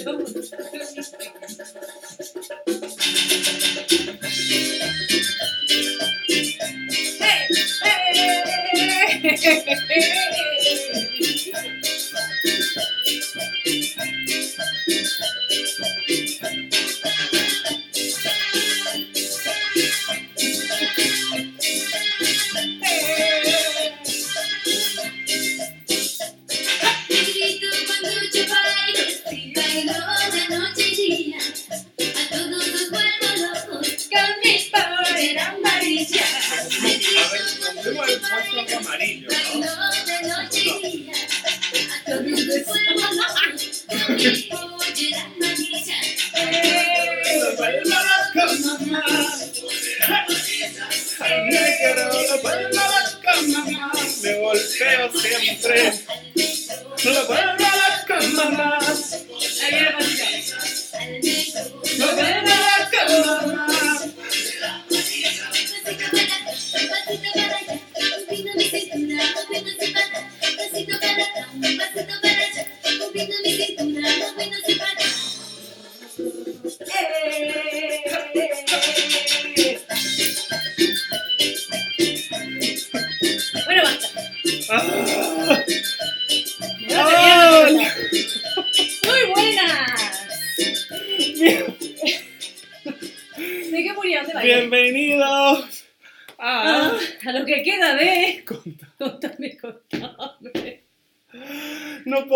hey, hey.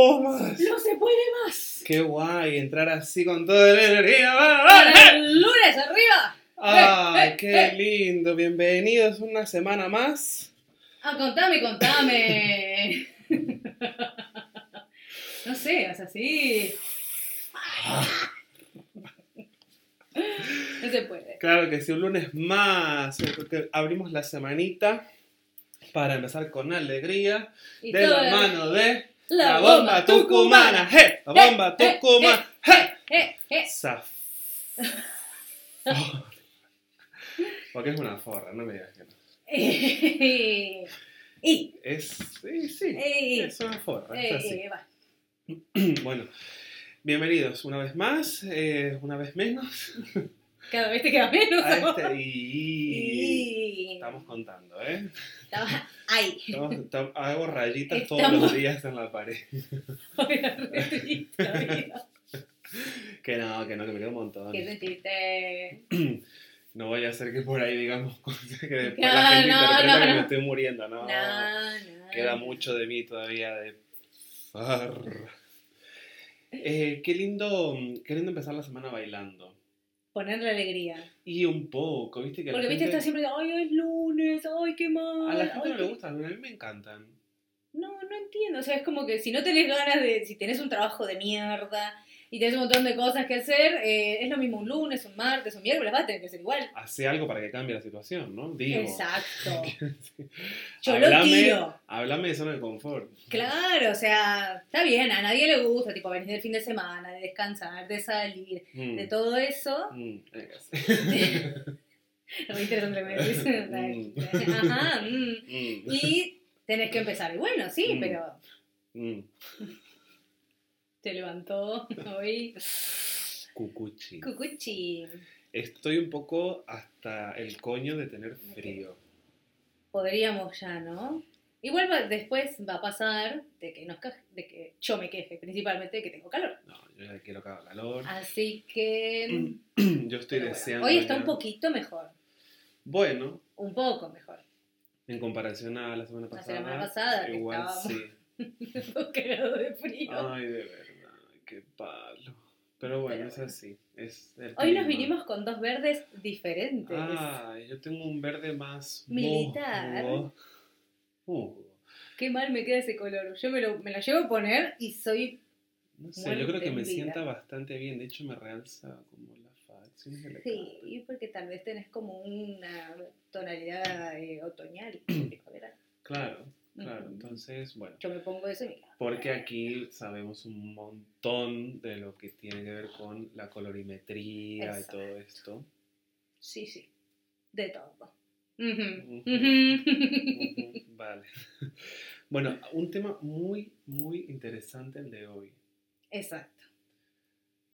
puedo más. No se puede más. Qué guay entrar así con toda la energía. El lunes arriba. Ay, Eh, qué eh. lindo. Bienvenidos una semana más. Ah, contame, contame. No sé, o sea, sí. No se puede. Claro que sí, un lunes más. Porque abrimos la semanita para empezar con alegría. Y De la mano de La la bomba bomba tucumana. ¡Hey! La bomba eh, tucumana. Eh, eh. Zaf. Porque es una forra, no me digas que no. Y. Es, sí, sí, es una forra, eh, es así. eh. Bueno, bienvenidos una vez más, eh, una vez menos Cada vez te queda menos. a este y, Y. estamos contando, ¿eh? Ahí. Estamos- tam- hago rayitas todos los días en la pared. Que no, que no, que me queda un montón. ¿Qué sentiste? No voy a hacer que por ahí digamos cosas que después No, la gente no, interpreta no, que me estoy muriendo, ¿no? No, no. Queda mucho de mí todavía de... Eh, qué lindo, qué lindo empezar la semana bailando. Ponerle alegría. Y un poco, viste que Porque viste, está siempre, ay, hoy es lunes, ay, qué mal. a la gente no le qué-". gusta, a mí me encantan. No, no entiendo. O sea, es como que si no tenés ganas de. Si tenés un trabajo de mierda y tenés un montón de cosas que hacer, eh, es lo mismo un lunes, un martes, un miércoles, va a tener que ser igual. Hace algo para que cambie la situación, ¿no? Digo. Exacto. Yo lo Háblame- tiro. Háblame de zona de confort. Claro, o sea, está bien, a nadie le gusta, tipo, venir del fin de semana, de descansar, de salir, Mm, de todo eso. mm, Re interesante lo que me decís. Ajá, mm. mm, Y tenés que empezar. Y bueno, sí, Mm. pero mm. Te levantó hoy. Cucuchi. Cucuchi. Estoy un poco hasta el coño de tener frío. Podríamos ya, ¿no? Igual va- después va a pasar de que, nos de que yo me queje, principalmente de que tengo calor. No, yo ya quiero que haga calor. Así que. Yo estoy bueno, deseando. hoy está ya- un poquito mejor. Bueno, Un poco mejor. en comparación a la semana La pasada. semana pasada, que igual estábamos- sí. Cagado de frío. Ay, de verdad, qué palo. Pero bueno, Pero es así. Es el Hoy nos vinimos con dos verdes diferentes. Ay, yo tengo un verde más Militar. musgo. Uh, Qué mal me queda ese color. Yo me lo, me lo llevo a poner y soy. no sé, yo creo que me sienta bastante bien. De hecho, me realza como la Sí, cara. porque tal vez tenés como una tonalidad eh, otoñal. Claro, claro. Entonces, bueno. Yo me pongo eso y. Porque aquí sabemos un montón de lo que tiene que ver con la colorimetría y todo esto. Sí, sí. De todo. Vale. Bueno, un tema muy, muy interesante el de hoy. Exacto.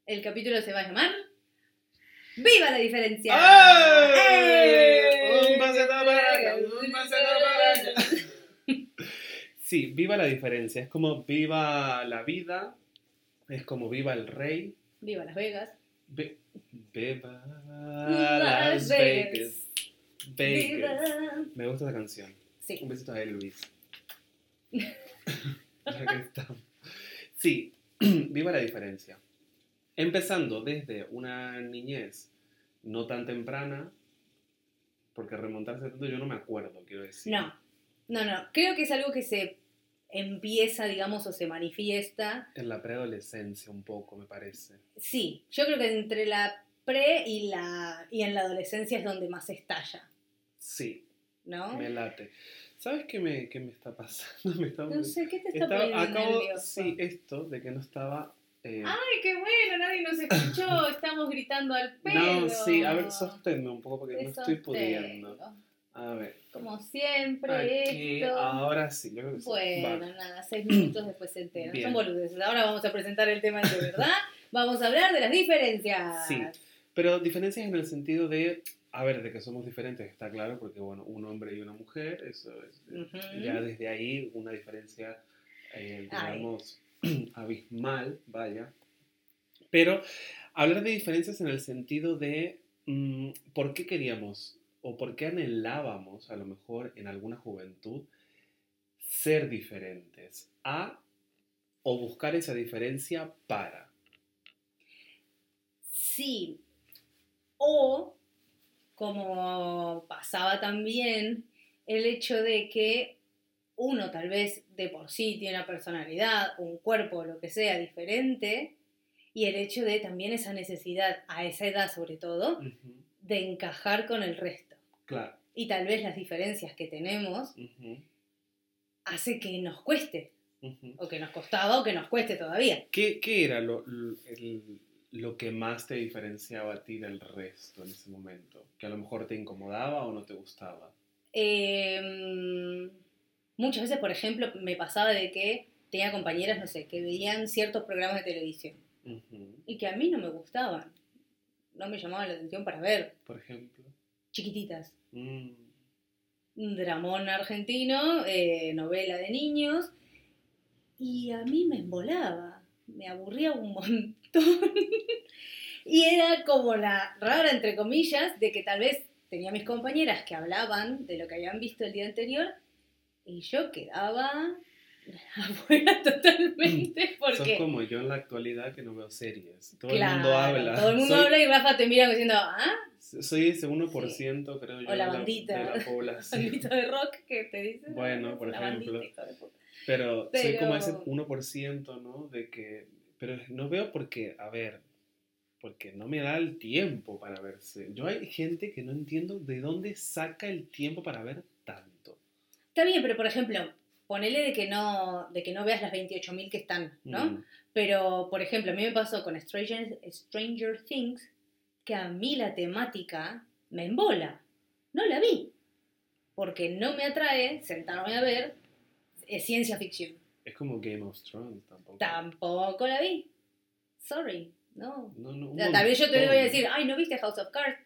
El capítulo se va a llamar ¡Viva la diferencia! ¡Ay! ¡Eh! Un pasito para allá, un pasito para allá. Sí, viva la diferencia. Es como viva la vida, es como viva el rey. ¡Viva Las Vegas! Ve- viva Las Las Vegas. Vegas. Vegas. ¡Viva! Me gusta esa canción. Sí. Un besito a Elvis. Sí, viva la diferencia. Empezando desde una niñez no tan temprana, porque remontarse tanto yo no me acuerdo, quiero decir. No, no, no. Creo que es algo que se empieza, digamos, o se manifiesta. En la preadolescencia un poco, me parece. Sí, yo creo que entre la pre y la y en la adolescencia es donde más estalla, Sí, ¿no? me late. ¿Sabes qué me, qué me está pasando? Me está- No sé, ¿qué te está estaba- poniendo acabo- nervioso? sí, esto de que no estaba... eh, Ay, qué bueno, nadie nos escuchó, estamos gritando al pedo. no, sí, a ver, sosténme un poco porque Te no estoy sostengo. pudiendo. A ver. Como siempre, Aquí, esto. ahora sí, yo creo que. Bueno, Va. nada, seis minutos después se enteran. Bien. Son boludeces. Ahora vamos a presentar el tema de verdad. Vamos a hablar de las diferencias. Sí. Pero diferencias en el sentido de, a ver, de que somos diferentes, está claro, porque bueno, un hombre y una mujer, eso es, Ujú. ya desde ahí una diferencia, eh, Ay. digamos, abismal, vaya. Pero hablar de diferencias en el sentido de mm, por qué queríamos o por qué anhelábamos, a lo mejor en alguna juventud, ser diferentes a o buscar esa diferencia para. Sí. O, como pasaba también, el hecho de que uno tal vez de por sí tiene una personalidad, un cuerpo, lo que sea, diferente, y el hecho de también esa necesidad, a esa edad sobre todo, de encajar con el resto. Claro. Y tal vez las diferencias que tenemos ujú, hace que nos cueste, o que nos costaba, o que nos cueste todavía. ¿Qué, qué era lo, lo- el- lo que más te diferenciaba a ti del resto en ese momento? Que a lo mejor te incomodaba o no te gustaba. Eh, muchas veces, por ejemplo, me pasaba de que tenía compañeras, no sé, que veían ciertos programas de televisión y que a mí no me gustaban. No me llamaban la atención para ver. Por ejemplo. Chiquititas. Mm, Un dramón argentino, eh, novela de niños. Y a mí me embolaba. Me aburría un montón. y era como la rara, entre comillas, de que tal vez tenía mis compañeras que hablaban de lo que habían visto el día anterior y yo quedaba afuera totalmente Sos porque... como yo en la actualidad que no veo series. Todo Claro, el mundo habla. Todo el mundo soy, habla y Rafa te mira diciendo, ¿ah? Soy ese 1%, creo yo, O la bandita. de la población. De rock que te dice. Bueno, por bandita, ejemplo. Pero, soy como ese Pero- 1%, ¿no? De que... Pero no veo porque, a ver, porque no me da el tiempo para verse. Yo hay gente que no entiendo de dónde saca el tiempo para ver tanto. Está bien, pero por ejemplo, ponele de que no, de que no veas las 28.000 que están, ¿no? Mm, Pero, por ejemplo, a mí me pasó con Stranger, Stranger Things que a mí la temática me embola. No la vi. Porque no me atrae sentarme a ver eh, ciencia ficción. Es como Game of Thrones tampoco. Tampoco la vi. Sorry, no. No, no, O sea, tal vez yo te voy a decir, ay, ¿no viste House of Cards?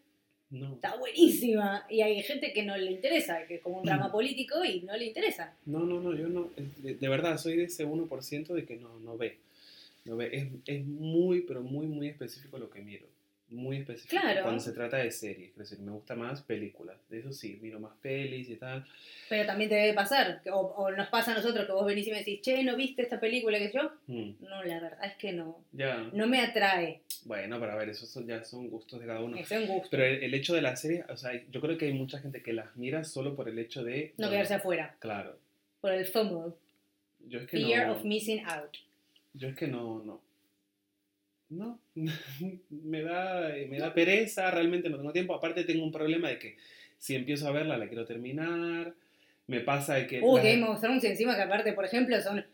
No, Está buenísima. Y hay gente que no le interesa, que es como un drama político y no le interesa. no, no, no, yo no. es- De, de verdad, soy de ese 1% de que no, no ve. No ve. Es, es muy, pero muy, muy específico lo que miro. Muy específico. Claro. Cuando se trata de series. Es decir, me gusta más películas. De eso sí, miro más pelis y tal. Pero también te debe pasar, o, o nos pasa a nosotros que vos venís y me decís, che, ¿no viste esta película que yo? Mm, No, la verdad es que no. ya. No me atrae. Bueno, pero a ver, esos son- ya son gustos de cada uno. Es un gusto. Pero el, el hecho de la serie, o sea, yo creo que hay mucha gente que las mira solo por el hecho de... No bueno, quedarse afuera. Claro. Por el FOMO. Yo es que Fear no... of missing out. Yo es que no, no. No, me da, me da pereza, realmente no tengo tiempo. Aparte tengo un problema de que si empiezo a verla la quiero terminar. Me pasa de que... Uh, la- Game of Thrones encima que aparte, por ejemplo, son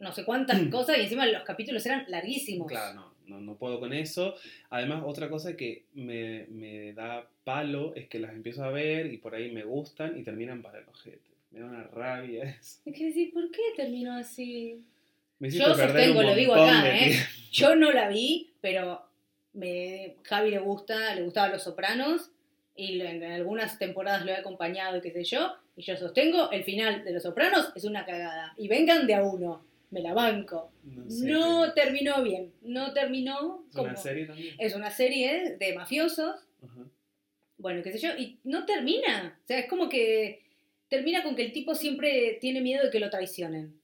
no sé cuántas cosas y encima los capítulos eran larguísimos. Claro, no, no, no puedo con eso. Además, otra cosa que me, me da palo es que las empiezo a ver y por ahí me gustan y terminan para el ojete. Me da una rabia eso. Es que decir, ¿por qué terminó así? Me Yo sostengo, lo digo acá, ¿eh? tiempo. Yo no la vi, pero me, Javi le gusta, le gustaban Los Sopranos y en algunas temporadas lo he acompañado y qué sé yo, y yo sostengo, el final de Los Sopranos es una cagada. Y vengan de a uno, me la banco. No, sé No qué- terminó bien, no terminó ¿Es una serie también? Es una serie de mafiosos, bueno, qué sé yo, y no termina. O sea, es como que termina con que el tipo siempre tiene miedo de que lo traicionen.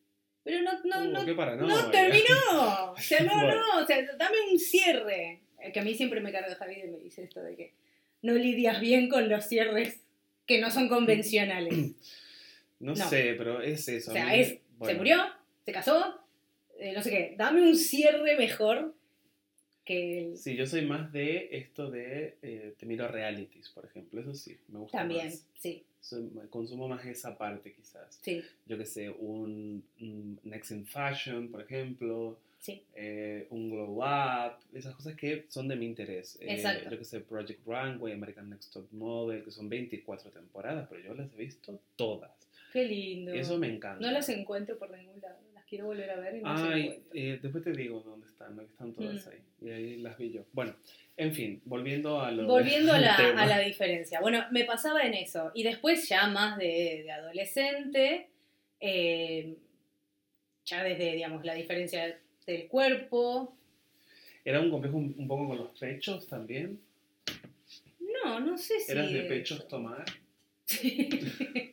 Pero no, no, Uh, no, paranoia. no terminó. O sea, no, Bueno. no, o sea, dame un cierre. El que a mí siempre me carga Javier y me dice esto de que no lidias bien con los cierres que no son convencionales. No, No. sé, pero es eso. O a sea, mí- es, se murió, se casó, eh, no sé qué. Dame un cierre mejor que el... Sí, yo soy más de esto de. eh, te miro realities, por ejemplo. Eso sí, me gusta También, más. sí, Soy- consumo más esa parte, quizás. sí, Yo que sé, un, un Next in Fashion, por ejemplo. sí. eh, un Glow Up. Esas cosas que son de mi interés. Eh. Yo que sé, Project Runway, American Next Top Model, que son 24 temporadas, pero yo las he visto todas. Qué lindo. Eso me encanta. No las encuentro por ningún lado. Quiero volver a ver y no Ay, encuentro. eh, después te digo dónde están, ¿no? Están todas Mm. ahí. Y ahí las vi yo. Bueno, en fin, volviendo a lo Volviendo a la, a la diferencia. Bueno, me pasaba en eso. Y después ya más de, de adolescente, eh, ya desde, digamos, la diferencia del cuerpo. ¿Era un complejo un, un poco con los pechos también? No, no sé si... ¿Eras de pechos tomar? Sí.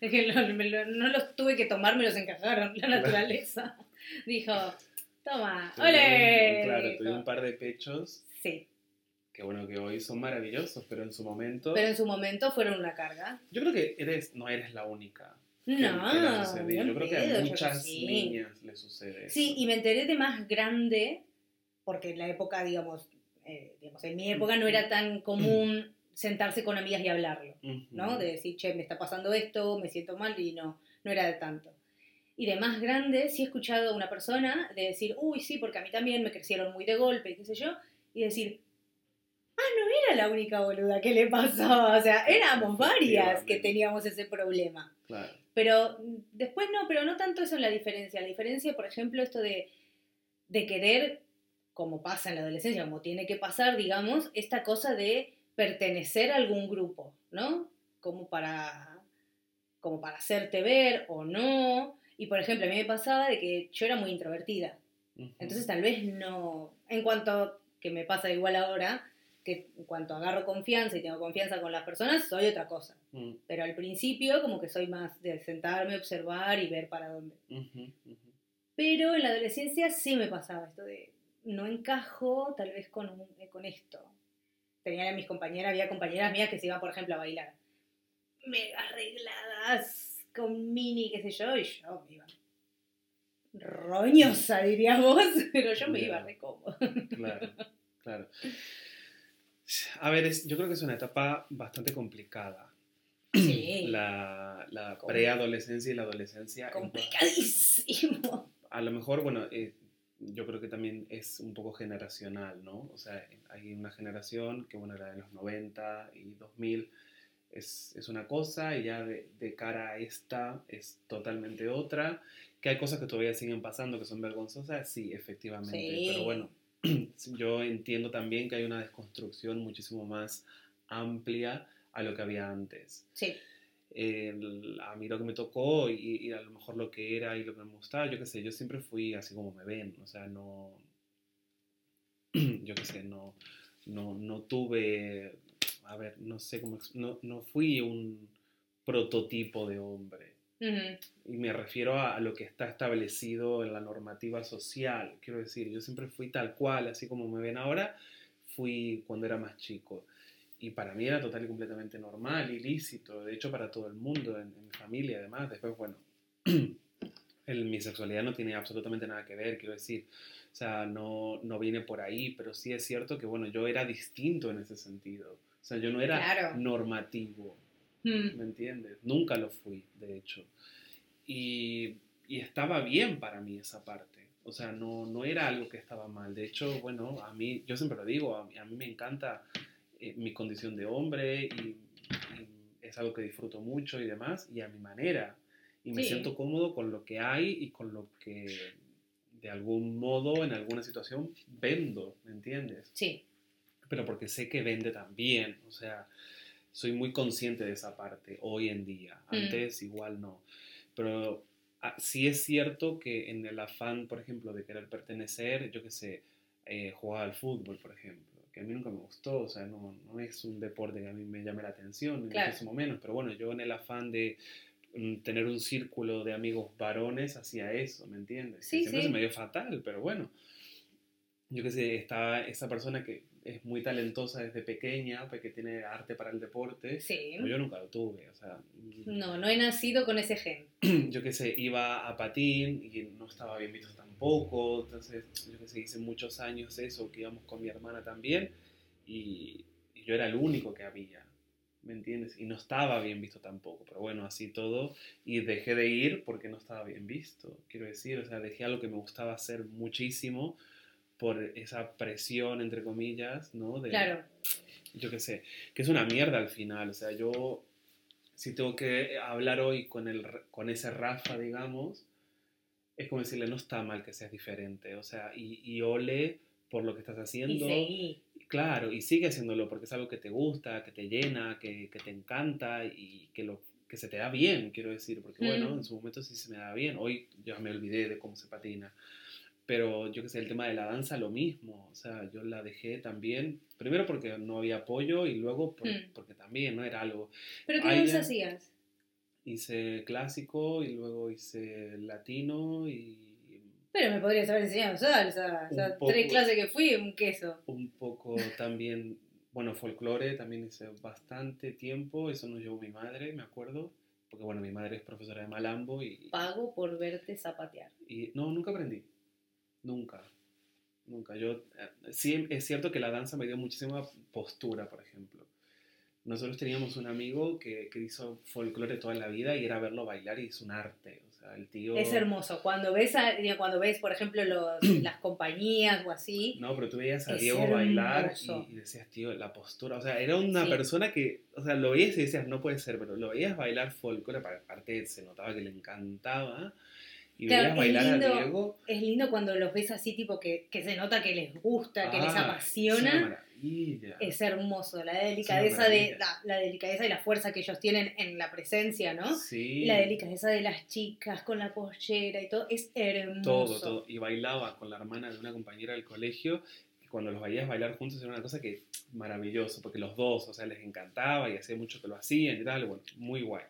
Es que lo- no los tuve que tomar, me los encajaron. La naturaleza dijo, toma, ¡ole! Claro, Dijo. di un par de pechos Sí, que bueno, que hoy son maravillosos, pero en su momento... pero en su momento fueron una carga. Yo creo que eres, no eres la única. No, Yo creo que a muchas sí. niñas le sucede eso. Sí, y me enteré de más grande, porque en la época, digamos, eh, digamos, en mi época no era tan común sentarse con amigas y hablarlo. ¿no? De decir, che, me está pasando esto, me siento mal, y no, no era de tanto. Y de más grande, sí he escuchado a una persona de decir, uy, sí, porque a mí también me crecieron muy de golpe, y qué sé yo, y decir, ah, no era la única boluda que le pasaba, o sea, éramos varias que teníamos ese problema. Claro. Pero mm, después no, pero no tanto eso en la diferencia. La diferencia, por ejemplo, esto de, de querer, como pasa en la adolescencia, como tiene que pasar, digamos, esta cosa de pertenecer a algún grupo, ¿no? Como para, como para hacerte ver o no. Y por ejemplo, a mí me pasaba de que yo era muy introvertida. Entonces tal vez no, en cuanto que me pasa igual ahora, que en cuanto agarro confianza y tengo confianza con las personas, soy otra cosa. Mm, Pero al principio como que soy más de sentarme, observar y ver para dónde. Pero en la adolescencia sí me pasaba esto de no encajo tal vez con, un- con esto. Tenía a mis compañeras, había compañeras mías que se iban, por ejemplo, a bailar. Mega arregladas, con mini, qué sé yo, y yo me iba roñosa, dirías vos, pero yo me iba re cómoda. Claro, claro. A ver, es- yo creo que es una etapa bastante complicada. Sí, La, la preadolescencia y la adolescencia. complicadísimo. A lo mejor, bueno, eh, yo creo que también es un poco generacional, ¿no? O sea, hay una generación que, bueno, era de los 90 y 2000, es, es una cosa, y ya de, de cara a esta es totalmente otra. Que hay cosas que todavía siguen pasando que son vergonzosas, sí, efectivamente. Sí. Pero bueno, yo entiendo también que hay una desconstrucción muchísimo más amplia a lo que había antes Sí, el- a mí lo que me tocó y, y a lo mejor lo que era y lo que me gustaba, yo qué sé, yo siempre fui así como me ven, o sea, no, yo qué sé, no, no, no tuve, a ver, no sé cómo, no, no fui un prototipo de hombre. Y me refiero a, a lo que está establecido en la normativa social. Quiero decir, yo siempre fui tal cual, así como me ven ahora, fui cuando era más chico. Y para mí era total y completamente normal, ilícito, de hecho para todo el mundo, en, en mi familia además. Después, bueno, el- mi sexualidad no tiene absolutamente nada que ver, quiero decir. O sea, no, no viene por ahí, pero sí es cierto que, bueno, yo era distinto en ese sentido. O sea, yo no era Claro. normativo. Mm. ¿me entiendes? Nunca lo fui, de hecho. Y, y estaba bien para mí esa parte. O sea, no, no era algo que estaba mal. De hecho, bueno, a mí, yo siempre lo digo, a mí, a mí me encanta eh, mi condición de hombre y, y es algo que disfruto mucho y demás, y a mi manera. Y me Sí. siento cómodo con lo que hay y con lo que de algún modo, en alguna situación, vendo, ¿me entiendes? Sí, pero porque sé que vende también. O sea, soy muy consciente de esa parte hoy en día. Mm. Antes igual no. Pero ah, sí es cierto que en el afán, por ejemplo, de querer pertenecer, yo qué sé, eh, jugar al fútbol, por ejemplo, que a mí nunca me gustó, o sea, no, no es un deporte que a mí me llame la atención, ni Claro. muchísimo menos, pero bueno, yo en el afán de mm, tener un círculo de amigos varones hacía eso, ¿me entiendes? Sí, siempre sí. se me dio fatal, pero bueno, yo qué sé, está esa persona que es muy talentosa desde pequeña, pues, que tiene arte para el deporte, Sí. pero yo nunca lo tuve, o sea, mm, No, no he nacido con ese gen. yo qué sé, iba a patín y no estaba bien visto tampoco, entonces yo qué sé, hice muchos años eso, que íbamos con mi hermana también y, y yo era el único que había, ¿me entiendes? Y no estaba bien visto tampoco, pero bueno, así todo y dejé de ir porque no estaba bien visto, quiero decir, o sea, dejé algo que me gustaba hacer muchísimo por esa presión, entre comillas, ¿no? De, Claro. yo qué sé, que es una mierda al final. O sea, yo, si tengo que hablar hoy con, el, con ese Rafa, digamos, es como decirle, no está mal que seas diferente. O sea, y, y ole por lo que estás Y haciendo. seguí. Claro, y sigue haciéndolo porque es algo que te gusta, que te llena, que, que te encanta y que, lo, que se te da bien, quiero decir. Porque bueno, Mm. en su momento sí se me da bien. Hoy ya me olvidé de cómo se patina. Pero yo que sé, el tema de la danza, lo mismo. O sea, yo la dejé también, primero porque no había apoyo y luego por- Mm. porque también no era algo. ¿Pero qué danza hacías? Hice clásico y luego hice latino y Pero me podrías haber enseñado salsa. O sea, Un poco. tres clases que fui, un queso. un poco también, bueno, folclore también hice bastante tiempo. Eso nos llevó mi madre, me acuerdo. Porque bueno, mi madre es profesora de malambo y, Pago por verte zapatear. y no, nunca aprendí. Nunca. Nunca. Yo, eh, sí, es cierto que la danza me dio muchísima postura, por ejemplo. Nosotros teníamos un amigo que, que hizo folclore toda la vida y era verlo bailar y es un arte. O sea, el tío... Es hermoso. Cuando ves, a- cuando ves por ejemplo, los- las compañías o así, No, pero tú veías a Diego bailar y, y decías, tío, la postura. O sea, era una Sí. persona que, o sea, lo veías y decías, no puede ser, pero lo veías bailar folclore, aparte se notaba que le encantaba. Y Claro, es bailar lindo. a Diego. es lindo cuando los ves así, tipo que, que se nota que les gusta, que les Ah, apasiona. Maravilla. Es hermoso. La delicadeza, de, la, la delicadeza y la fuerza que ellos tienen en la presencia, ¿no? Sí. La delicadeza de las chicas con la pollera y todo. Es hermoso. Todo, todo. Y bailaba con la hermana de una compañera del colegio. Y cuando los veías bailar juntos era una cosa que maravilloso, porque los dos, o sea, les encantaba y hacía mucho que lo hacían y tal. Bueno, muy guay.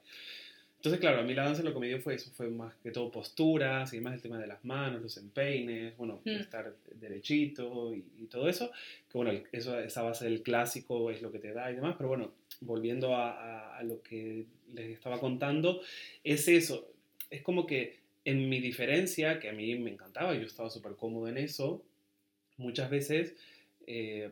Entonces, claro, a mí la danza lo que me dio fue eso, fue más que todo posturas y más el tema de las manos, los empeines, bueno, Mm. estar derechito y, y todo eso. Que bueno, eso, esa base del clásico es lo que te da y demás, pero bueno, volviendo a, a- a lo que les estaba contando, es eso, es como que en mi diferencia, que a mí me encantaba, yo estaba súper cómodo en eso, muchas veces eh,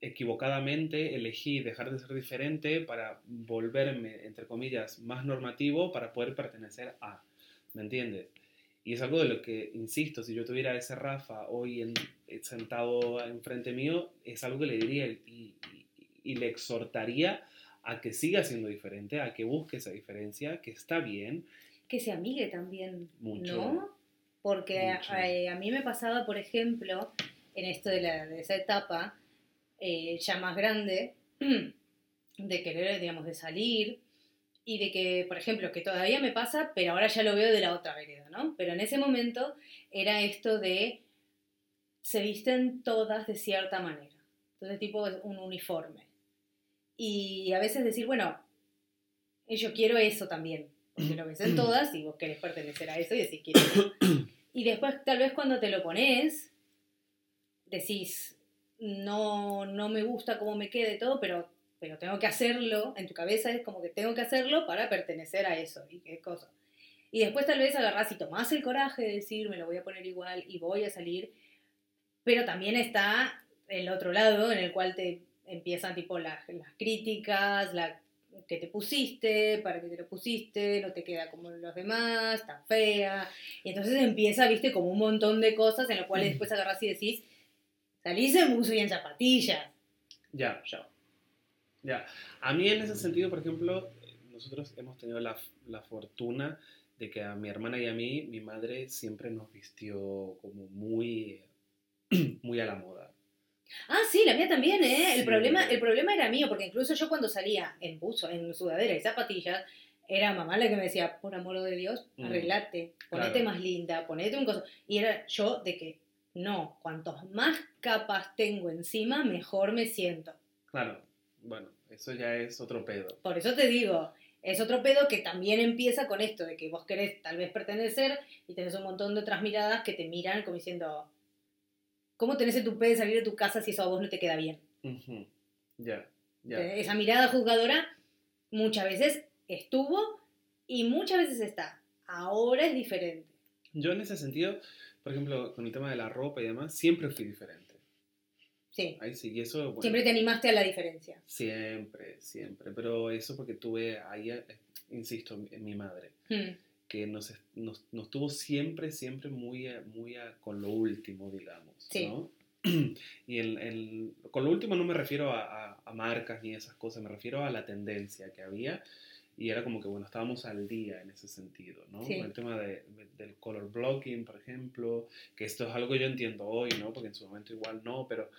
equivocadamente elegí dejar de ser diferente para volverme, entre comillas, más normativo para poder pertenecer a, ¿me entiendes? Y es algo de lo que, insisto, si yo tuviera ese Rafa hoy en- eh, sentado enfrente mío, es algo que le diría y, y- y le exhortaría a que siga siendo diferente, a que busque esa diferencia, que está bien, Que se amigue también, Mucho. ¿no? Porque Mucho. eh, a mí me pasaba, por ejemplo, en esto de, la, de esa etapa, eh, ya más grande, de querer, digamos, de salir y de que, por ejemplo, que todavía me pasa, pero ahora ya lo veo de la otra vereda, ¿no? Pero en ese momento era esto de se visten todas de cierta manera. Entonces, tipo, es un uniforme. Y a veces decir, bueno, eh, yo quiero eso también, porque lo ves en todas y vos querés pertenecer a eso y decís, quiero eso. Y después, tal vez cuando te lo pones, decís, no, no me gusta cómo me quede todo, pero, pero tengo que hacerlo, en tu cabeza es como que tengo que hacerlo para pertenecer a eso y qué cosa. Y después tal vez agarrás y tomás el coraje de decir, me lo voy a poner igual y voy a salir, pero también está el otro lado en el cual te empiezan tipo las, las críticas, la que te pusiste, para que te lo pusiste, no te queda como los demás, está fea. Y entonces empieza, viste, como un montón de cosas en las cuales después agarrás y decís, salís en buzo y en zapatillas. Ya, ya. Ya. A mí en ese sentido, por ejemplo, nosotros hemos tenido la, la fortuna de que a mi hermana y a mí, mi madre siempre nos vistió como muy, muy a la moda. Ah, sí, la mía también, ¿eh? El, Sí. problema, el problema era mío, porque incluso yo cuando salía en buzo, en sudadera y zapatillas, era mamá la que me decía, por amor de Dios, Mm, arreglate, ponete claro. más linda, ponete un coso. Y era yo de que, no, cuantos más capas tengo encima, mejor me siento. Claro, bueno, eso ya es otro pedo. Por eso te digo, es otro pedo que también empieza con esto, de que vos querés tal vez pertenecer y tenés un montón de otras miradas que te miran como diciendo, ¿cómo tenés el tupé de salir de tu casa si eso a vos no te queda bien? Ujú, Ya, ya. Eh, Esa mirada juzgadora muchas veces estuvo y muchas veces está. Ahora es diferente. Yo en ese sentido, por ejemplo, con el tema de la ropa y demás, siempre fui diferente. Sí. Ahí sí, y eso, bueno, Siempre te animaste a la diferencia. Siempre, siempre. Pero eso porque tuve ahí, eh, insisto, en mi madre, Hmm. que nos, nos, nos tuvo siempre, siempre muy, a- muy a- con lo último, digamos. Sí. ¿no? Y el, el- con lo último no me refiero a- a marcas ni esas cosas, me refiero a la tendencia que había. Y era como que, bueno, estábamos al día en ese sentido, ¿no? Sí. Con el tema de- de- del color blocking, por ejemplo, que esto es algo que yo entiendo hoy, ¿no? Porque en su momento igual no, pero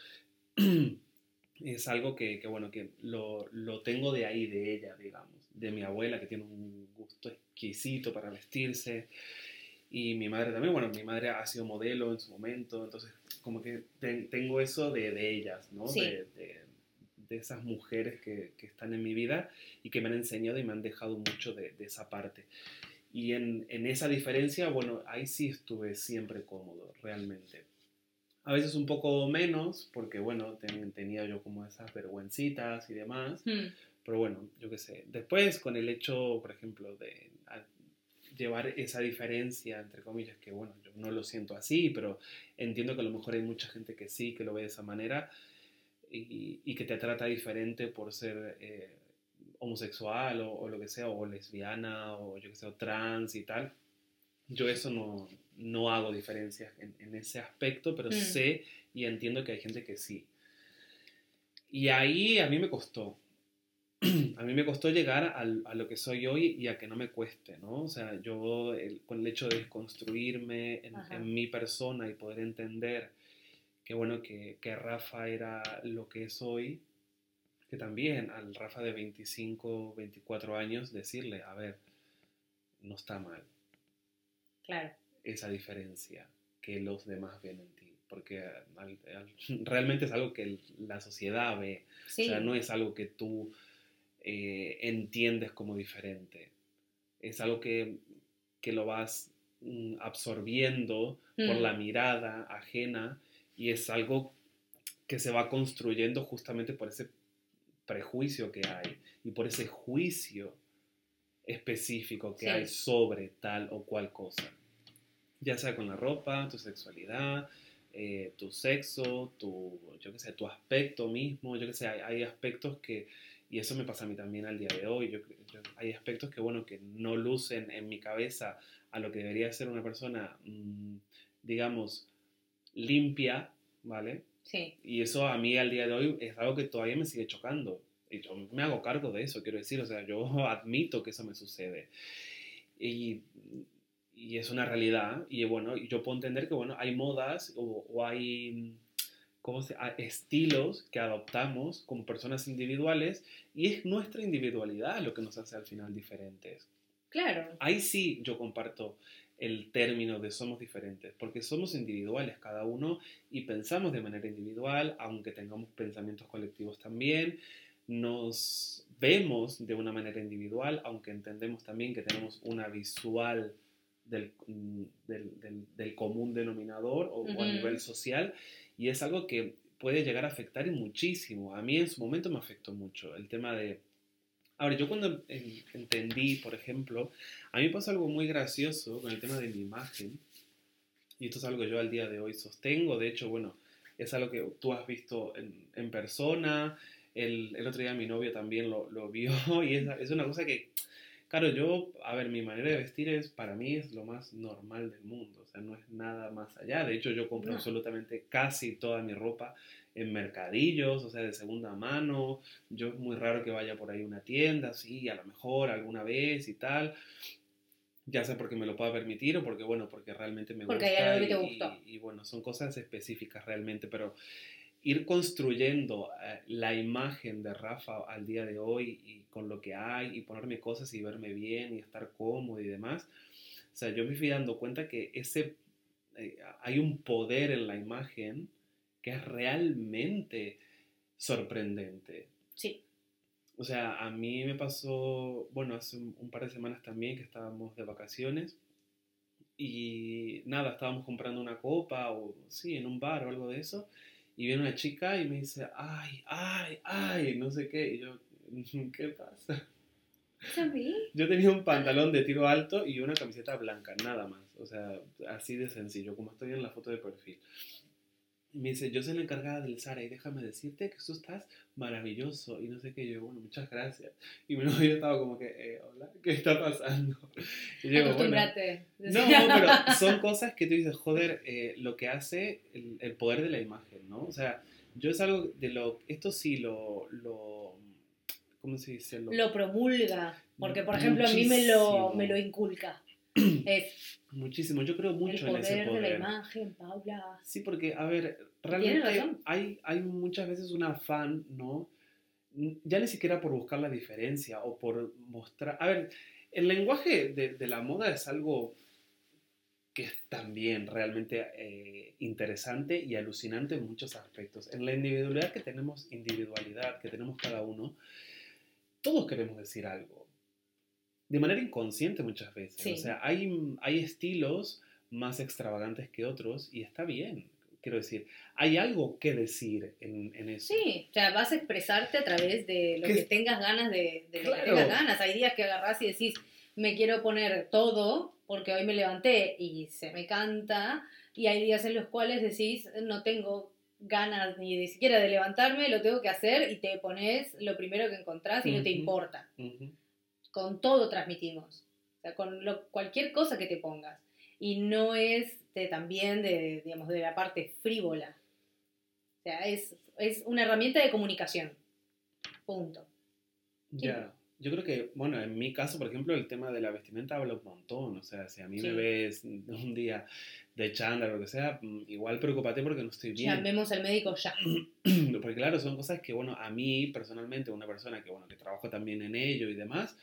es algo que, que, bueno, que lo, lo tengo de ahí, de ella, digamos, de mi abuela, que tiene un gusto exquisito para vestirse, y mi madre también, bueno, mi madre ha sido modelo en su momento, entonces como que ten- tengo eso de, de ellas, ¿no? Sí. De, de- esas mujeres que, que están en mi vida y que me han enseñado y me han dejado mucho de, de esa parte. Y en, en esa diferencia, bueno, ahí sí estuve siempre cómodo, realmente. A veces un poco menos, porque bueno, ten- tenía yo como esas vergüencitas y demás, Hmm. pero bueno, yo qué sé. Después con el hecho, por ejemplo, de a- llevar esa diferencia, entre comillas, que bueno, yo no lo siento así, pero entiendo que a lo mejor hay mucha gente que sí, que lo ve de esa manera y, y que te trata diferente por ser eh, homosexual o, o lo que sea, o lesbiana, o yo que sé, o trans y tal. Yo eso no, no hago diferencias en, en ese aspecto, pero Mm. sé y entiendo que hay gente que sí. Y ahí a mí me costó. A mí me costó llegar al- a lo que soy hoy y a que no me cueste, ¿no? O sea, yo el- con el hecho de desconstruirme en, en mi persona y poder entender que, bueno, que, que Rafa era lo que es hoy, que también al Rafa de 25, 24 años decirle, a ver, no está mal Claro. esa diferencia que los demás ven en ti, porque al- al- realmente es algo que la sociedad ve, Sí. o sea, no es algo que tú eh, entiendes como diferente, es algo que, que lo vas mm, absorbiendo por Mm. la mirada ajena y es algo que se va construyendo justamente por ese prejuicio que hay y por ese juicio específico que Sí. hay sobre tal o cual cosa. Ya sea con la ropa, tu sexualidad, eh, tu sexo, tu, yo sé, tu aspecto mismo, yo qué sé, hay, hay aspectos que, y eso me pasa a mí también al día de hoy, yo, yo- hay aspectos que, bueno, que no lucen en mi cabeza a lo que debería ser una persona, mm, digamos, limpia, ¿vale? Sí. Y eso a mí al día de hoy es algo que todavía me sigue chocando. Y yo me hago cargo de eso, quiero decir, o sea, yo admito que eso me sucede. Y, y es una realidad. Y bueno, yo puedo entender que, bueno, hay modas o, o hay, ¿cómo se a- estilos que adoptamos como personas individuales y es nuestra individualidad lo que nos hace al final diferentes. Claro. Ahí sí yo comparto el término de somos diferentes, porque somos individuales cada uno y pensamos de manera individual, aunque tengamos pensamientos colectivos también, nos vemos de una manera individual, aunque entendemos también que tenemos una visual del, mm, del, del- del común denominador o, o a nivel social, y es algo que puede llegar a afectar muchísimo. A mí en su momento me afectó mucho el tema de... Ahora, yo cuando en- entendí, por ejemplo, a mí me pasó algo muy gracioso con el tema de mi imagen, y esto es algo que yo al día de hoy sostengo, de hecho, bueno, es algo que tú has visto en, en persona, el, el otro día mi novio también lo, lo vio, y es, es una cosa que, claro, yo, a ver, mi manera de vestir es, para mí es lo más normal del mundo, o sea, no es nada más allá, de hecho yo compro No. absolutamente casi toda mi ropa en mercadillos, o sea, de segunda mano, yo es muy raro que vaya por ahí a una tienda, sí, a lo mejor alguna vez y tal, ya sea porque me lo pueda permitir o porque, bueno, porque realmente me Porque gusta. algo que te y- gustó. Y, y, bueno, son cosas específicas realmente, pero ir construyendo eh, la imagen de Rafa al día de hoy y con lo que hay y ponerme cosas y verme bien y estar cómodo y demás. O sea, yo me fui dando cuenta que ese, eh, hay un poder en la imagen que es realmente sorprendente. Sí. O sea, a mí me pasó, bueno, hace un, un par de semanas también que estábamos de vacaciones y nada, estábamos comprando una copa o sí, en un bar o algo de eso y viene una chica y me dice, ay, ay, ay, no sé qué. Y yo, ¿qué pasa? ¿Es a mí? Yo tenía un pantalón de tiro alto y una camiseta blanca, nada más. O sea, así de sencillo, como estoy en la foto de perfil. Y me dice, yo soy la encargada del Zara y déjame decirte que tú estás maravilloso y no sé qué. Yo, bueno, muchas gracias. Y mi novio estaba como que, eh, hola, ¿qué está pasando? Y yo digo, bueno, Acostúmbrate. no, pero son cosas que tú dices, joder, eh, lo que hace el, el poder de la imagen, ¿no? O sea, yo es algo de lo, esto sí lo, lo ¿cómo se dice? Lo, Lo promulga, porque por ejemplo a mí me lo, me lo inculca. Es muchísimo, yo creo el mucho en ese poder de la poder. imagen, Paula. Sí, porque, a ver, realmente hay, hay muchas veces un afán, ¿no? Ya ni siquiera por buscar la diferencia o por mostrar... A ver, el lenguaje de, de la moda es algo que es también realmente eh, interesante y alucinante en muchos aspectos. En la individualidad que tenemos, individualidad que tenemos cada uno, todos queremos decir algo. De manera inconsciente muchas veces. Sí. O sea, hay, hay estilos más extravagantes que otros y está bien. Quiero decir, hay algo que decir en, en eso. Sí, o sea, vas a expresarte a través de lo Que- que tengas ganas de, de lo que Claro. tengas ganas. Hay días que agarrás y decís, me quiero poner todo porque hoy me levanté y se me canta. Y hay días en los cuales decís, no tengo ganas ni de siquiera de levantarme, lo tengo que hacer y te pones lo primero que encontrás y no te importa. Ujú. Con todo transmitimos. O sea, con lo- cualquier cosa que te pongas. Y no es de, también de, digamos, de la parte frívola. O sea, es, es una herramienta de comunicación. Punto. Ya. Yo creo que, bueno, en mi caso, por ejemplo, el tema de la vestimenta habla un montón. O sea, si a mí Sí. me ves un día de chándal o lo que sea, igual preocupate porque no estoy bien. Llamemos al médico ya. Porque claro, son cosas que, bueno, a mí personalmente, una persona que, bueno, que trabajo también en ello y demás,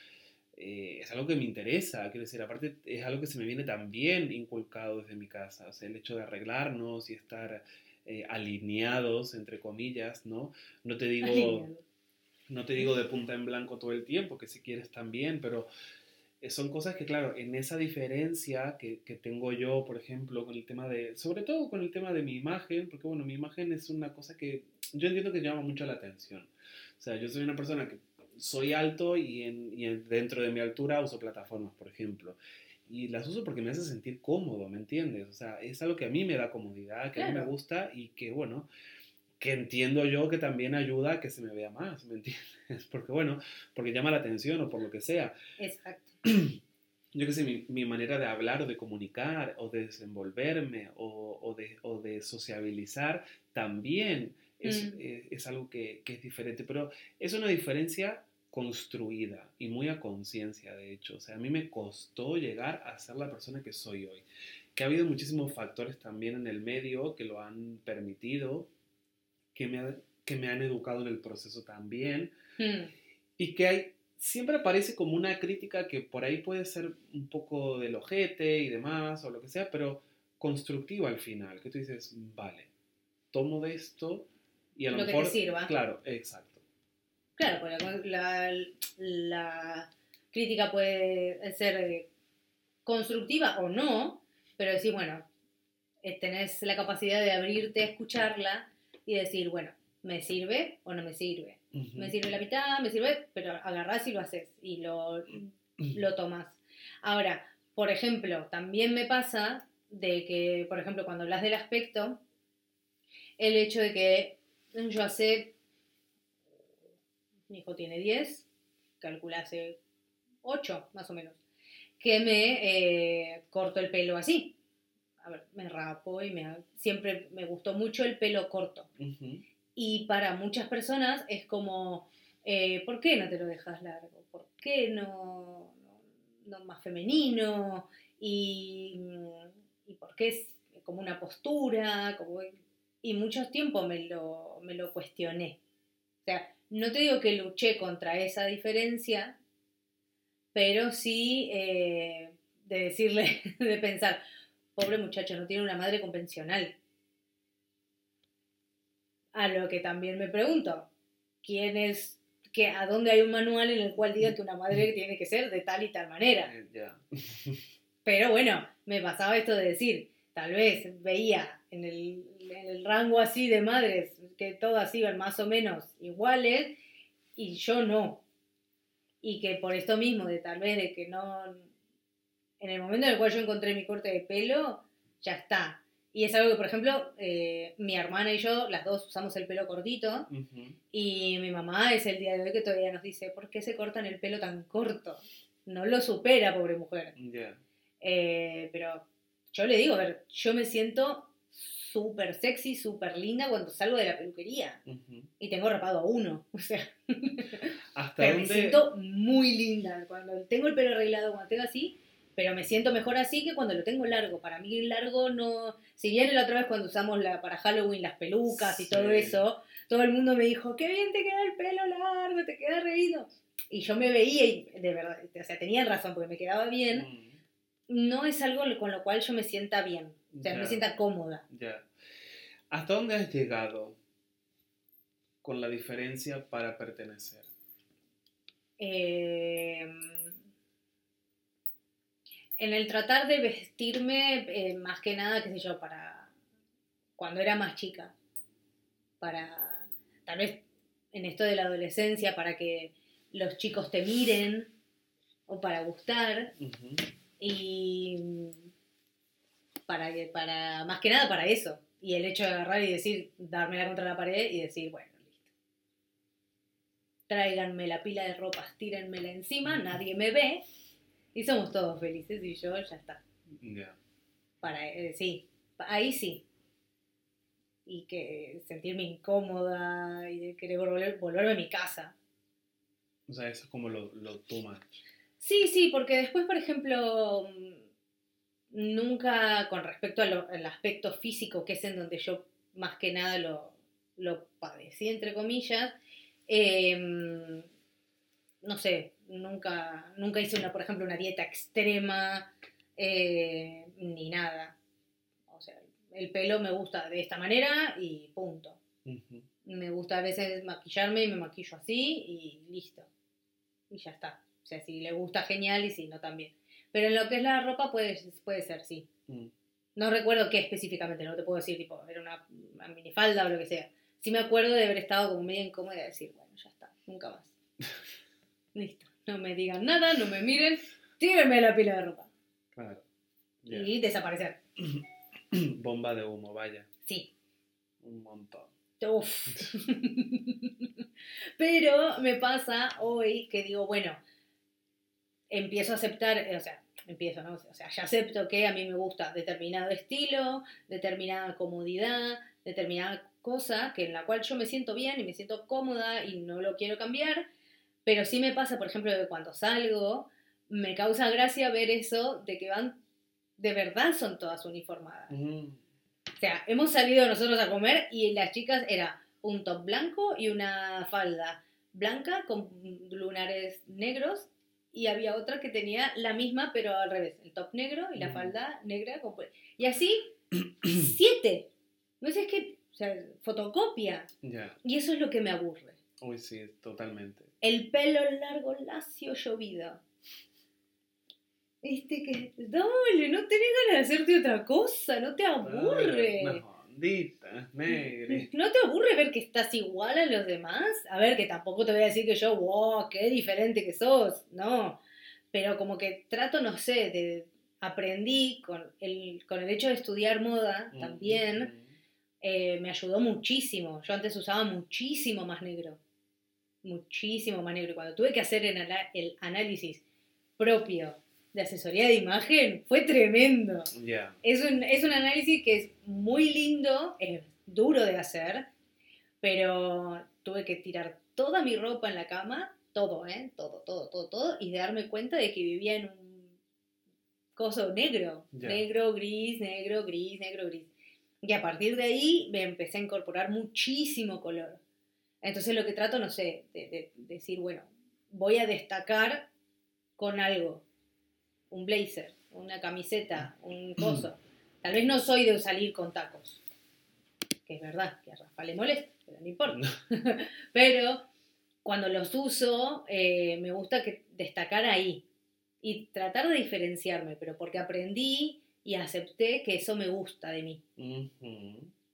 eh, es algo que me interesa. Quiero decir, aparte es algo que se me viene también inculcado desde mi casa. O sea, el hecho de arreglarnos y estar eh, alineados, entre comillas, ¿no? No te digo... Alineado. No te digo de punta en blanco todo el tiempo, que si quieres también, pero eh, son cosas que, claro, en esa diferencia que, que tengo yo, por ejemplo, con el tema de, sobre todo con el tema de mi imagen, porque bueno, mi imagen es una cosa que yo entiendo que llama mucho la atención. O sea, yo soy una persona que soy alto y, en, y en- dentro de mi altura uso plataformas, por ejemplo. Y las uso porque me hace sentir cómodo, ¿me entiendes? O sea, es algo que a mí me da comodidad, que a mí me gusta y que, bueno, que entiendo yo que también ayuda a que se me vea más, ¿me entiendes? Porque, bueno, porque llama la atención o por lo que sea. Exacto. Yo qué sé, mi, mi manera de hablar o de comunicar o de desenvolverme o, o de, o de sociabilizar también es, Mm. es- es algo que, que es diferente, pero es una diferencia construida y muy a conciencia, de hecho. O sea, a mí me costó llegar a ser la persona que soy hoy. Que ha habido muchísimos factores también en el medio que lo han permitido, que me, ha- que me han educado en el proceso también Mm. y que hay, siempre aparece como una crítica que por ahí puede ser un poco del ojete y demás o lo que sea, pero constructiva al final, que tú dices, vale, tomo de esto y a lo, Lo que te mejor... sirva. Claro, exacto. Claro, pues la, la- la crítica puede ser eh, constructiva o no, pero decir, bueno, eh, tenés la capacidad de abrirte a escucharla y decir, bueno, ¿me sirve o no me sirve? Me sirve la mitad, me sirve, pero agarrás y lo haces y lo, lo tomas. Ahora, por ejemplo, también me pasa de que, por ejemplo, cuando hablas del aspecto, el hecho de que yo hace, mi hijo tiene 10, calcula hace 8 más o menos, que me eh, corto el pelo así. A ver, me rapo y me, siempre me gustó mucho el pelo corto. Y para muchas personas es como, eh, ¿por qué no te lo dejas largo? ¿Por qué no, no, no más femenino? Y, y por qué es como una postura, como y mucho tiempo me lo, me lo cuestioné. O sea, no te digo que luché contra esa diferencia, pero sí eh, de decirle, de pensar, pobre muchacho, no tiene una madre convencional. A lo que también me pregunto, ¿quién es, que, a dónde hay un manual en el cual diga que una madre tiene que ser de tal y tal manera? Eh. Pero bueno, me pasaba esto de decir, tal vez veía en el, en el rango así de madres que todas iban más o menos iguales y yo no. Y que por esto mismo, de tal vez de que no... En el momento en el cual yo encontré mi corte de pelo, ya está. Y es algo que, por ejemplo, eh, mi hermana y yo, las dos usamos el pelo cortito. Y mi mamá es el día de hoy que todavía nos dice, ¿por qué se cortan el pelo tan corto? No lo supera, pobre mujer. Eh, pero yo le digo, a ver, yo me siento súper sexy, súper linda cuando salgo de la peluquería. Y tengo rapado a uno. O sea, ¿Hasta pero me siento muy linda. Cuando tengo el pelo arreglado, cuando tengo así, pero me siento mejor así que cuando lo tengo largo. Para mí largo no... Si bien la otra vez cuando usamos la, para Halloween las pelucas y todo eso, todo el mundo me dijo, qué bien te queda el pelo largo, te queda reído. Y yo me veía y de verdad, o sea, tenían razón porque me quedaba bien. Mm, No es algo con lo cual yo me sienta bien. O sea, no me sienta cómoda. ¿Hasta dónde has llegado con la diferencia para pertenecer? Eh, en el tratar de vestirme, eh, más que nada, qué sé yo, para cuando era más chica, para tal vez en esto de la adolescencia, para que los chicos te miren o para gustar. Y para que para más que nada para eso y el hecho de agarrar y decir dármela contra la pared y decir bueno listo tráiganme la pila de ropas tírenmela encima nadie me ve y somos todos felices y yo ya está. Ya. para eh, sí ahí sí. Y que sentirme incómoda y querer volver, volverme a mi casa. O sea, eso es como lo, lo much. Sí, sí, porque después, por ejemplo, mm, nunca con respecto al aspecto físico, que es en donde yo más que nada lo, lo padecí, entre comillas, eh, no sé, nunca, nunca hice, una, por ejemplo, una dieta extrema, eh, ni nada. O sea, el pelo me gusta de esta manera y punto. Me gusta a veces maquillarme y me maquillo así y listo. Y ya está. O sea, si le gusta, genial, y si no, también. Pero en lo que es la ropa puede, puede ser, sí. Mm. No recuerdo qué específicamente, no te puedo decir, tipo, era una, una minifalda o lo que sea. Sí me acuerdo de haber estado como medio incómoda y decir, bueno, ya está, nunca más. Listo. No me digan nada, no me miren, tírenme la pila de ropa. Claro. Y desaparecer. Bomba de humo, vaya. Sí. Un montón. Uf. Pero me pasa hoy que digo, bueno, empiezo a aceptar, eh, o sea, empiezo, ¿no? O sea, ya acepto que a mí me gusta determinado estilo, determinada comodidad, determinada cosa que en la cual yo me siento bien y me siento cómoda y no lo quiero cambiar, pero sí me pasa, por ejemplo, que cuando salgo, me causa gracia ver eso de que van, de verdad son todas uniformadas. Mm. O sea, hemos salido nosotros a comer y las chicas era un top blanco y una falda blanca con lunares negros y había otra que tenía la misma pero al revés, el top negro y la Ujú. falda negra con y así siete. No sé, es que, o sea, fotocopia. Ya. Y eso es lo que me aburre. Uy, sí, totalmente. El pelo largo, lacio, llovido. Este que, dale, no tenés ganas de hacerte otra cosa, no te aburre. ¿No te aburre ver que estás igual a los demás? A ver, que tampoco te voy a decir que yo, wow, qué diferente que sos. No. Pero como que trato, no sé, de. Aprendí con el, con el hecho de estudiar moda Mm, también, mm. eh, me ayudó muchísimo. Yo antes usaba muchísimo más negro. Muchísimo más negro. Y cuando tuve que hacer el análisis propio de asesoría de imagen, fue tremendo. Ya. Es un, es un análisis que es muy lindo, es duro de hacer, pero tuve que tirar toda mi ropa en la cama, todo, ¿eh? Todo, todo, todo, todo, y darme cuenta de que vivía en un coso negro, Ya. negro, gris, negro, gris, negro, gris. Y a partir de ahí me empecé a incorporar muchísimo color. Entonces lo que trato, no sé, de, de- de decir, bueno, voy a destacar con algo. Un blazer, una camiseta, un coso. Tal vez no soy de salir con tacos. Que es verdad, que a Rafa le molesta, pero no importa. pero cuando los uso, eh, me gusta que destacar ahí. Y tratar de diferenciarme, pero porque aprendí y acepté que eso me gusta de mí. Ujú,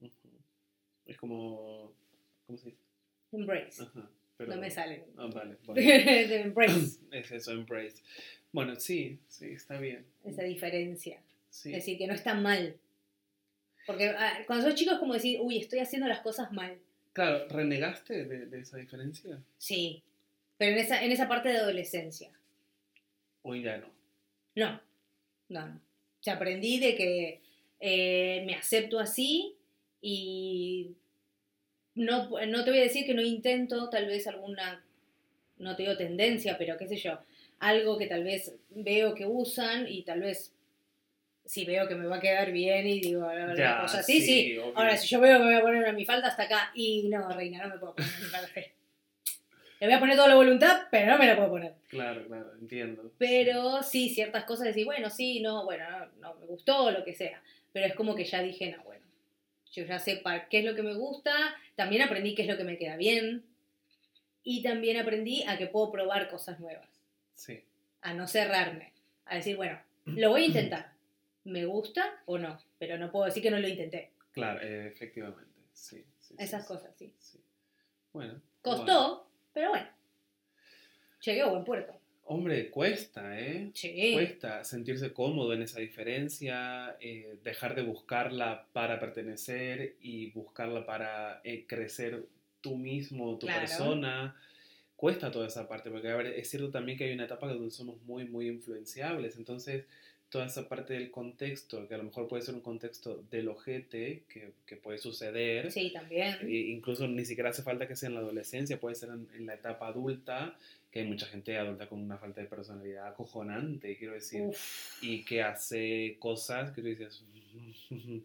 ujú. Es como. ¿Cómo se dice? Embrace. Ajá. pero- No me sale. Ah, vale. embrace. es eso, embrace. Bueno, sí, sí, está bien. Esa diferencia. Sí. Es decir, que no está mal. Porque ah, cuando sos chico es como decir, uy, estoy haciendo las cosas mal. Claro, ¿renegaste de, de esa diferencia? Sí. Pero en esa, en esa parte de adolescencia. Hoy ya no. No. No, no. O sea, aprendí de que eh, me acepto así y no, no te voy a decir que no intento tal vez alguna, no te digo tendencia, pero qué sé yo, algo que tal vez veo que usan y tal vez si veo que me va a quedar bien y digo cosa así, sí. obvio. Ahora, si yo veo que me voy a poner mi falda hasta acá y no, reina, no me puedo poner mi falda. Le voy a poner toda la voluntad, pero no me la puedo poner. Claro, claro, entiendo. Pero sí, ciertas cosas decir, bueno, sí, no, bueno, no, no me gustó, lo que sea. Pero es como que ya dije, no, bueno, yo ya sé para qué es lo que me gusta, también aprendí qué es lo que me queda bien. Y también aprendí a que puedo probar cosas nuevas, Sí. a no cerrarme, a decir, bueno, lo voy a intentar. ¿Me gusta o no? Pero no puedo decir que no lo intenté. Claro, eh, efectivamente. Sí, sí, sí, Esas sí, cosas, sí. sí. Bueno. Costó, bueno. pero bueno. Llegué a buen puerto. Hombre, cuesta, ¿eh? Sí. Cuesta sentirse cómodo en esa diferencia, eh, dejar de buscarla para pertenecer y buscarla para eh, crecer tú mismo, tu Claro. persona. Cuesta toda esa parte, porque a ver, es cierto también que hay una etapa donde somos muy, muy influenciables. Entonces, toda esa parte del contexto, que a lo mejor puede ser un contexto del ojete, que, que puede suceder, Sí, también. e incluso ni siquiera hace falta que sea en la adolescencia, puede ser en, en la etapa adulta, que hay mucha gente adulta con una falta de personalidad acojonante, quiero decir, Uf. y que hace cosas que tú dices,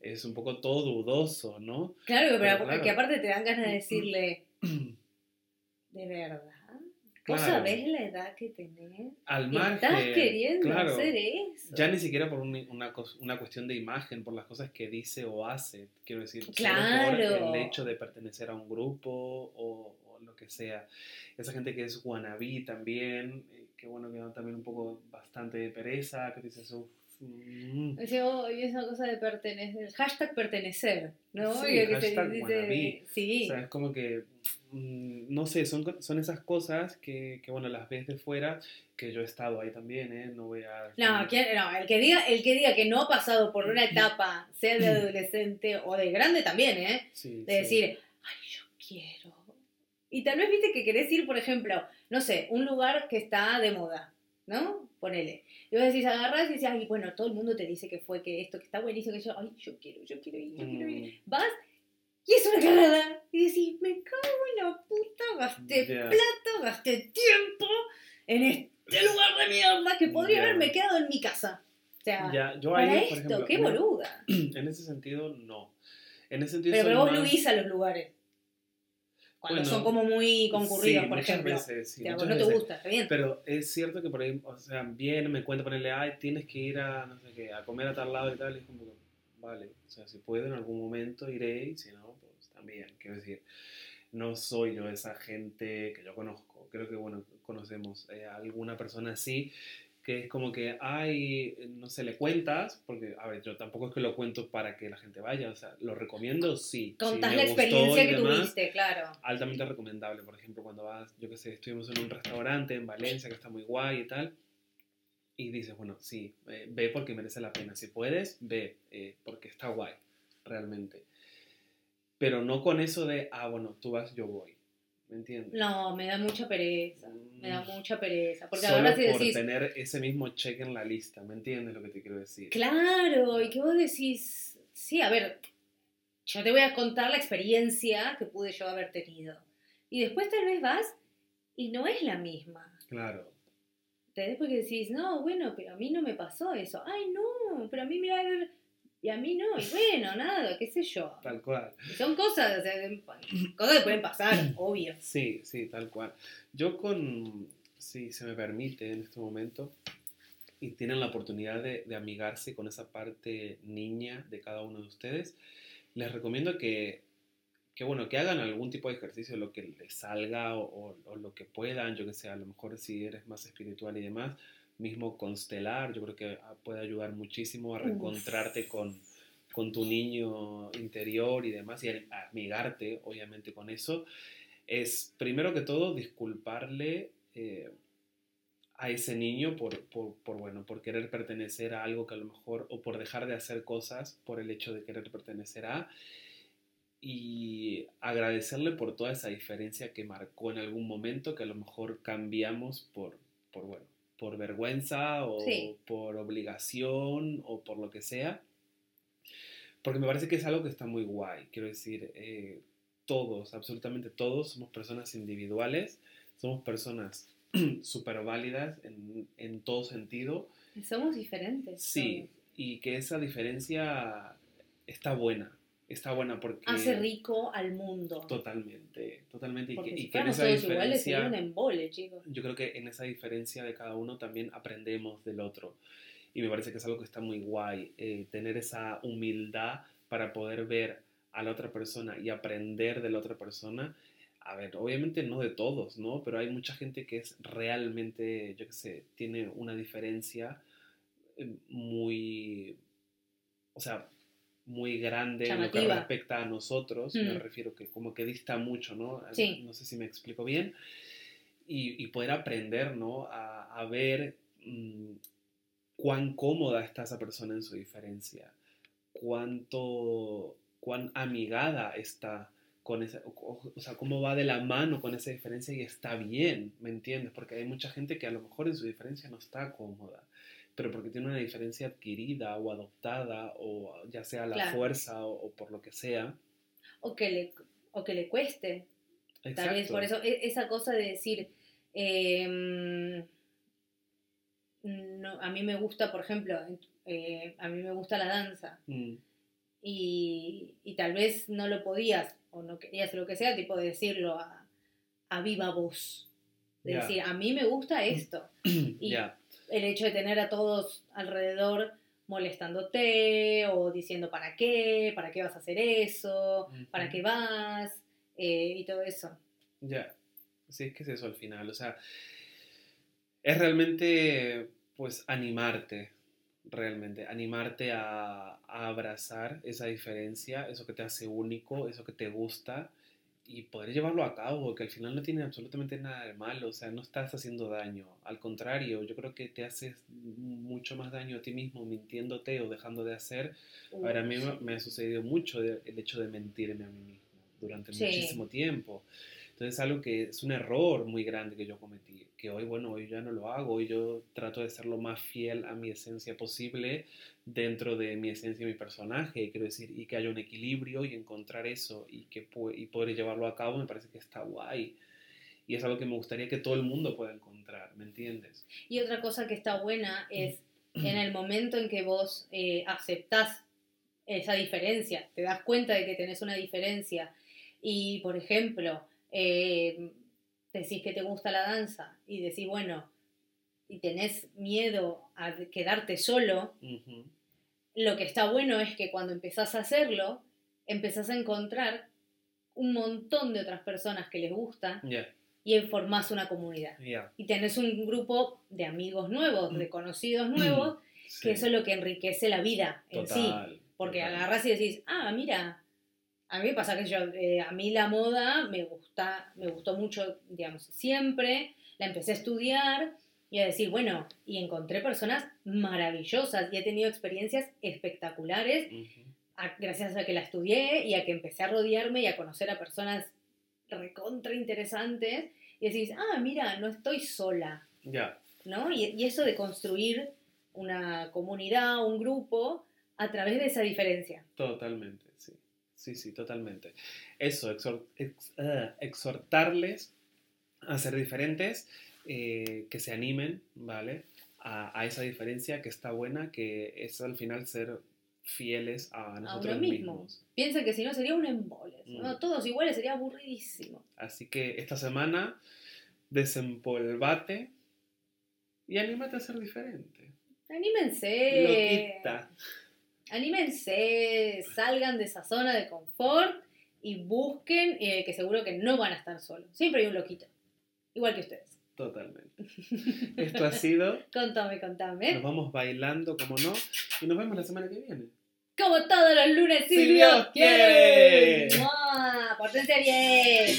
es un poco todo dudoso, ¿no? Claro, pero, Pero claro. que aparte te dan ganas de decirle, ¿de verdad? ¿Vos Claro. sabés la edad que tenés? Al ¿Y margen, estás queriendo claro, hacer eso? ya ni siquiera por un- una, una cuestión de imagen, por las cosas que dice o hace, quiero decir, solo Claro. por el hecho de pertenecer a un grupo o, o lo que sea. Esa gente que es wannabe también, eh, que bueno, que da también un poco bastante de pereza, que dices, "Uf, mm". Dice, oh, y esa cosa de pertenecer, hashtag pertenecer, ¿no? Sí, Y el que te hashtag dice- wannabe. sí, O sea, es como que, no sé, son, son esas cosas que, que, bueno, las ves de fuera, que yo he estado ahí también, ¿eh? No voy a... No, ¿quién- no, el que diga, el que diga que no ha pasado por una etapa, sea de adolescente o de grande también, ¿eh? Sí, De sí. decir, ay, yo quiero. Y tal vez viste que querés ir, por ejemplo, no sé, un lugar que está de moda, ¿no? Ponele. Y vos decís, agarrás y decís, ay, bueno, todo el mundo te dice que fue que esto, que está buenísimo, que yo, ay, yo quiero, yo quiero ir, yo quiero ir. Mm, Vas y es una cagada. Y decís, me cago en la puta, gasté Ya. plata, gasté tiempo en este lugar de mierda que podría haberme quedado en mi casa. O sea, yo para ahí, esto, ejemplo, qué boluda. En ese sentido, no. En ese sentido, Pero, vos huís a los lugares. Cuando Bueno, son como muy concurridos, sí, por ejemplo. veces, sí, O sea, a vos muchas no te gusta, está bien. Pero es cierto que por ahí, o sea, bien, me cuenta ponerle, ay, tienes que ir a, no sé qué, a comer a tal lado y tal, y es como que, vale, o sea, si puedo en algún momento iré, y si no, pues también, quiero decir, no soy yo esa gente que yo conozco, creo que, bueno, conocemos eh, a alguna persona así, que es como que, ay, no sé, le cuentas, porque, a ver, yo tampoco es que lo cuento para que la gente vaya, o sea, lo recomiendo, sí. Contás si la experiencia que demás, tuviste, claro. altamente recomendable. Por ejemplo, cuando vas, yo qué sé, estuvimos en un restaurante en Valencia que está muy guay y tal, y dices, bueno, sí, eh, ve porque merece la pena. Si puedes, ve eh, porque está guay, realmente. Pero no con eso de, ah, bueno, tú vas, yo voy. ¿Me entiendes? No, me da mucha pereza. Me da Mm, mucha pereza. Porque Solo ahora si por decís, tener ese mismo check en la lista, ¿me entiendes lo que te quiero decir? claro, y que vos decís, sí, a ver, yo te voy a contar la experiencia que pude yo haber tenido. Y después tal vez vas y no es la misma. Claro. ¿Entendés? Porque decís, no, bueno, pero a mí no me pasó eso. Ay, no, pero a mí, mira, Y a mí no, y bueno, nada, qué sé yo. Tal cual. Y son cosas, o sea, cosas que pueden pasar, obvio. Sí, sí, tal cual. Yo con, si se me permite en este momento, y tienen la oportunidad de, de amigarse con esa parte niña de cada uno de ustedes, les recomiendo que, que, bueno, que hagan algún tipo de ejercicio, lo que les salga o, o- o lo que puedan, yo que sé, a lo mejor si eres más espiritual y demás, mismo constelar, yo creo que ah, puede ayudar muchísimo a reencontrarte con, con tu niño interior y demás, y a amigarte, obviamente, con eso. Es, primero que todo, disculparle eh, a ese niño por, por, por, bueno, por querer pertenecer a algo que a lo mejor, o por dejar de hacer cosas por el hecho de querer pertenecer a, y agradecerle por toda esa diferencia que marcó en algún momento, que a lo mejor cambiamos por, por bueno, por vergüenza o Sí. por obligación o por lo que sea. Porque me parece que es algo que está muy guay. Quiero decir, eh, todos, absolutamente todos, somos personas individuales, somos personas súper válidas en, en todo sentido. Somos diferentes. Sí, y que esa diferencia está buena. Está buena porque... Hace rico al mundo. Totalmente, totalmente. Y Porque que, si y que en esa iguales diferencia... sería un embole, chicos. Yo creo que en esa diferencia de cada uno también aprendemos del otro. Y me parece que es algo que está muy guay, eh, tener esa humildad para poder ver a la otra persona y aprender de la otra persona. A ver, obviamente no de todos, ¿no? Pero hay mucha gente que es realmente, yo qué sé, tiene una diferencia eh, muy, o sea, muy grande en lo que respecta a nosotros. Me Mm. refiero que como que dista mucho, ¿no? Sí. No sé si me explico bien y, y poder aprender, ¿no? A, a ver mm, cuán cómoda está esa persona en su diferencia, cuánto, cuán amigada está con esa, o, o sea, cómo va de la mano con esa diferencia y está bien, ¿me entiendes? Porque hay mucha gente que a lo mejor en su diferencia no está cómoda, pero porque tiene una diferencia adquirida o adoptada, o ya sea la Claro. fuerza o, o por lo que sea. O que le, o que le cueste. Tal vez Exacto. por eso, e- esa cosa de decir, eh, no, a mí me gusta, por ejemplo, eh, a mí me gusta la danza Mm, y, y tal vez no lo podías o no querías lo que sea, tipo de decirlo a, a viva voz. De Ya. decir, a mí me gusta esto. Y ya, el hecho de tener a todos alrededor molestándote o diciendo para qué, para qué vas a hacer eso, para qué vas eh, y todo eso. Ya, sí, es que es eso al final, o sea, es realmente, pues, animarte, realmente, animarte a, a abrazar esa diferencia, eso que te hace único, eso que te gusta, y poder llevarlo a cabo, que al final no tiene absolutamente nada de malo, o sea, no estás haciendo daño, al contrario, yo creo que te haces mucho más daño a ti mismo mintiéndote o dejando de hacer a ver, a mí me, ha sucedido mucho el hecho de mentirme a mí mismo durante Sí. muchísimo tiempo. Entonces es algo que es un error muy grande que yo cometí, que hoy, bueno, hoy ya no lo hago, hoy yo trato de ser lo más fiel a mi esencia posible dentro de mi esencia y mi personaje, quiero decir, y que haya un equilibrio y encontrar eso y, que, y poder llevarlo a cabo me parece que está guay. Y es algo que me gustaría que todo el mundo pueda encontrar, ¿me entiendes? Y otra cosa que está buena es en el momento en que vos eh, aceptás esa diferencia, te das cuenta de que tenés una diferencia y, por ejemplo, eh, decís que te gusta la danza y decís, bueno, y tenés miedo a quedarte solo, lo que está bueno es que cuando empezás a hacerlo, empezás a encontrar un montón de otras personas que les gusta y formás una comunidad. Y tenés un grupo de amigos nuevos, de conocidos nuevos, sí. que eso es lo que enriquece la vida en sí. Porque total. agarrás y decís, ah, mira, a mí me pasa que yo, eh, a mí la moda me gusta, me gustó mucho, digamos, siempre, la empecé a estudiar y a decir, bueno, y encontré personas maravillosas y he tenido experiencias espectaculares a- gracias a que la estudié y a que empecé a rodearme y a conocer a personas recontra interesantes y decís, ah, mira, no estoy sola, Ya, ¿no? Y, y eso de construir una comunidad, un grupo, a través de esa diferencia. totalmente, sí. Sí, totalmente. Eso, ex- ah, exhortarles a ser diferentes, eh, que se animen, ¿vale? A, a esa diferencia que está buena, que es al final ser fieles a a nosotros uno mismo. mismos. Piensa que si no sería un embole. Mm. Todos iguales sería aburridísimo. Así que esta semana desempolvate y anímate a ser diferente. Anímense. Loquita. Anímense, salgan de esa zona de confort y busquen eh, que seguro que no van a estar solos. Siempre hay un loquito. Igual que ustedes. Totalmente. Esto ha sido. Contame, contame. Nos vamos bailando, como no. Y nos vemos la semana que viene. Como todos los lunes, si, Si Dios quiere. ¡Mua! ¡Pórtense bien!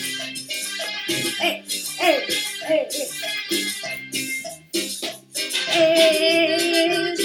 ¡Eh, eh, eh, eh! ¡Eh! noche